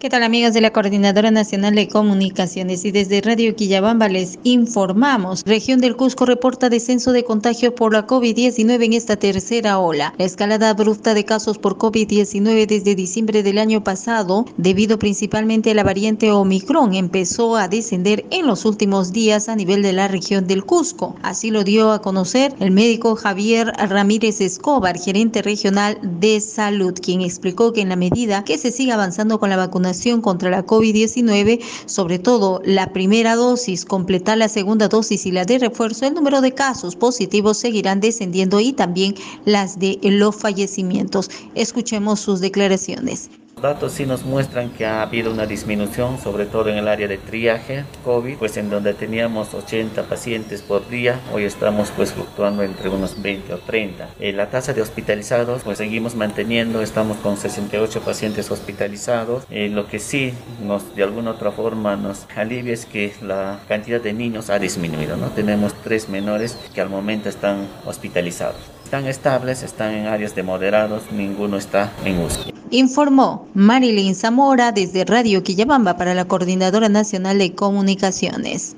¿Qué tal amigas de la Coordinadora Nacional de Comunicaciones? Y desde Radio Quillabamba les informamos. Región del Cusco reporta descenso de contagios por la COVID-19 en esta tercera ola. La escalada abrupta de casos por COVID-19 desde diciembre del año pasado, debido principalmente a la variante Omicron, empezó a descender en los últimos días a nivel de la región del Cusco. Así lo dio a conocer el médico Javier Ramírez Escobar, gerente regional de salud, quien explicó que en la medida que se siga avanzando con la vacunación, contra la COVID-19, sobre todo la primera dosis, completar la segunda dosis y la de refuerzo, el número de casos positivos seguirán descendiendo y también las de los fallecimientos. Escuchemos sus declaraciones. Datos sí nos muestran que ha habido una disminución, sobre todo en el área de triaje COVID, pues en donde teníamos 80 pacientes por día, hoy estamos pues fluctuando entre unos 20 o 30. Eh, la tasa de hospitalizados pues seguimos manteniendo, estamos con 68 pacientes hospitalizados. Eh, lo que sí nos de alguna otra forma nos alivia es que la cantidad de niños ha disminuido, ¿no? Tenemos tres menores que al momento están hospitalizados. Están estables, están en áreas de moderados, ninguno está en uso. Informó Marilyn Zamora desde Radio Quillabamba para la Coordinadora Nacional de Comunicaciones.